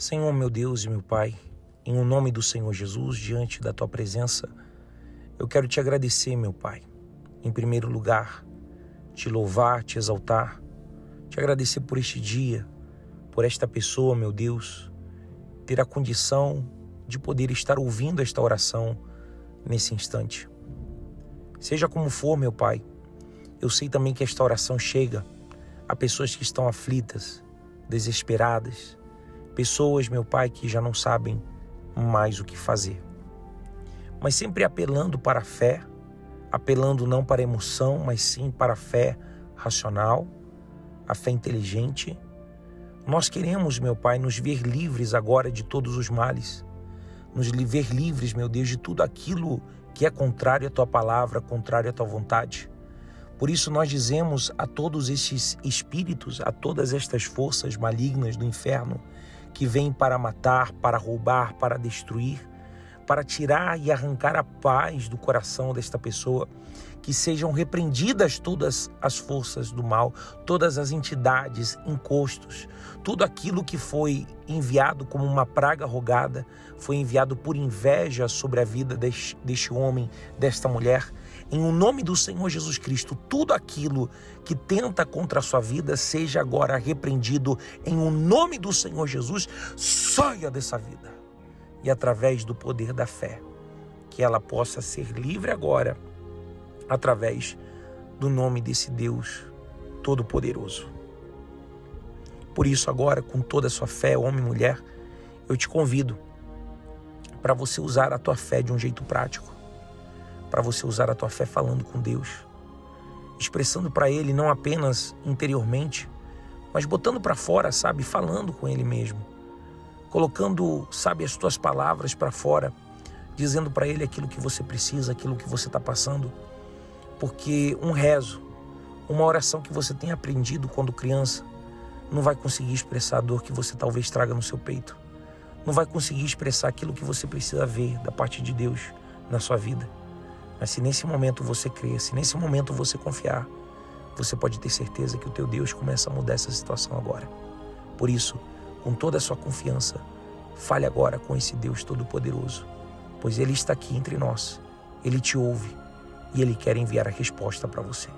Senhor, meu Deus e meu Pai, em o nome do Senhor Jesus, diante da tua presença, eu quero te agradecer, meu Pai. Em primeiro lugar, te louvar, te exaltar, te agradecer por este dia, por esta pessoa, meu Deus, ter a condição de poder estar ouvindo esta oração nesse instante. Seja como for, meu Pai, eu sei também que esta oração chega a pessoas que estão aflitas, desesperadas, pessoas, meu Pai, que já não sabem mais o que fazer. Mas sempre apelando para a fé, apelando não para a emoção, mas sim para a fé racional, a fé inteligente. Nós queremos, meu Pai, nos ver livres agora de todos os males, nos ver livres, meu Deus, de tudo aquilo que é contrário à tua palavra, contrário à tua vontade. Por isso nós dizemos a todos estes espíritos, a todas estas forças malignas do inferno que vêm para matar, para roubar, para destruir, para tirar e arrancar a paz do coração desta pessoa, que sejam repreendidas todas as forças do mal, todas as entidades, encostos, tudo aquilo que foi enviado como uma praga rogada, foi enviado por inveja sobre a vida deste, deste homem, desta mulher. Em o nome do Senhor Jesus Cristo, tudo aquilo que tenta contra a sua vida seja agora repreendido em o nome do Senhor Jesus, saia dessa vida. E através do poder da fé, que ela possa ser livre agora através do nome desse Deus Todo-Poderoso. Por isso, agora, com toda a sua fé, homem e mulher, eu te convido para você usar a tua fé de um jeito prático, para você usar a tua fé falando com Deus, expressando para Ele não apenas interiormente, mas botando para fora, sabe, falando com Ele mesmo, colocando, sabe, as tuas palavras para fora, dizendo para Ele aquilo que você precisa, aquilo que você está passando porque um rezo, uma oração que você tem aprendido quando criança, não vai conseguir expressar a dor que você talvez traga no seu peito. Não vai conseguir expressar aquilo que você precisa ver da parte de Deus na sua vida. Mas se nesse momento você crer, se nesse momento você confiar, você pode ter certeza que o teu Deus começa a mudar essa situação agora. Por isso, com toda a sua confiança, fale agora com esse Deus Todo-Poderoso, pois Ele está aqui entre nós. Ele te ouve e Ele quer enviar a resposta para você.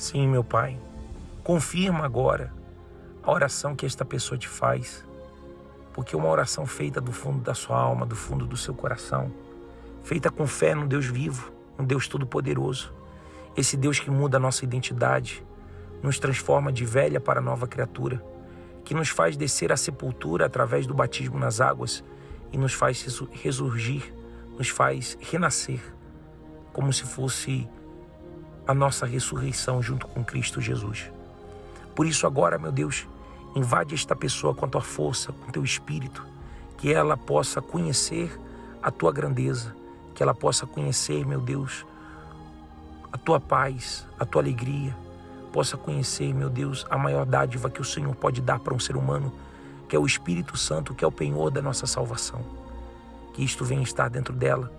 Sim, meu Pai, confirma agora a oração que esta pessoa te faz, porque uma oração feita do fundo da sua alma, do fundo do seu coração, feita com fé no Deus vivo, no Deus Todo-Poderoso, esse Deus que muda a nossa identidade, nos transforma de velha para nova criatura, que nos faz descer à sepultura através do batismo nas águas e nos faz ressurgir, nos faz renascer, como se fosse a nossa ressurreição junto com Cristo Jesus. Por isso, agora, meu Deus, invade esta pessoa com a tua força, com o teu espírito, que ela possa conhecer a tua grandeza, que ela possa conhecer, meu Deus, a tua paz, a tua alegria, possa conhecer, meu Deus, a maior dádiva que o Senhor pode dar para um ser humano, que é o Espírito Santo, que é o penhor da nossa salvação. Que isto venha estar dentro dela,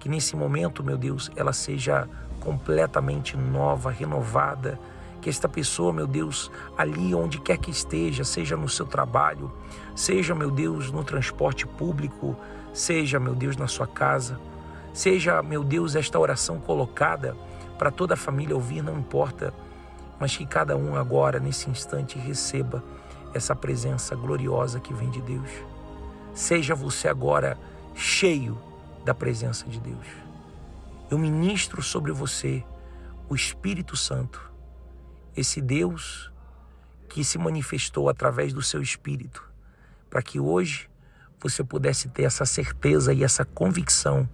que nesse momento, meu Deus, ela seja completamente nova, renovada. Que esta pessoa, meu Deus, ali onde quer que esteja, seja no seu trabalho, seja, meu Deus, no transporte público, seja, meu Deus, na sua casa, seja, meu Deus, esta oração colocada para toda a família ouvir, não importa, mas que cada um agora, nesse instante, receba essa presença gloriosa que vem de Deus. Seja você agora cheio da presença de Deus. Eu ministro sobre você o Espírito Santo, esse Deus que se manifestou através do seu Espírito, para que hoje você pudesse ter essa certeza e essa convicção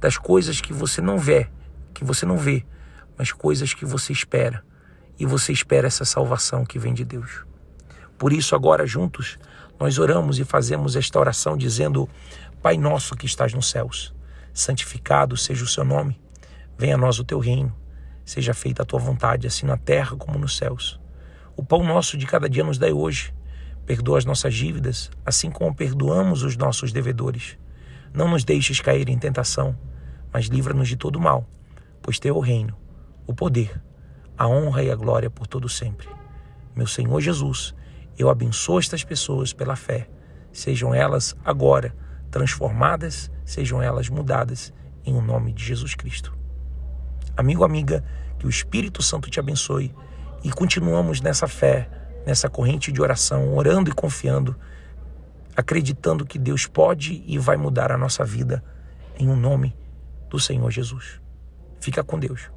das coisas que você não vê, que você não vê, mas coisas que você espera. E você espera essa salvação que vem de Deus. Por isso, agora juntos, nós oramos e fazemos esta oração dizendo: Pai nosso que estás nos céus, santificado seja o seu nome, venha a nós o teu reino, seja feita a tua vontade, assim na terra como nos céus. O pão nosso de cada dia nos dai hoje. Perdoa as nossas dívidas, assim como perdoamos os nossos devedores. Não nos deixes cair em tentação, mas livra-nos de todo mal, pois teu é o reino, o poder, a honra e a glória por todo sempre. Meu Senhor Jesus, eu abençoo estas pessoas pela fé. Sejam elas agora transformadas, sejam elas mudadas em o um nome de Jesus Cristo. Amigo, amiga, que o Espírito Santo te abençoe e continuamos nessa fé, nessa corrente de oração, orando e confiando, acreditando que Deus pode e vai mudar a nossa vida em um nome do Senhor Jesus. Fica com Deus.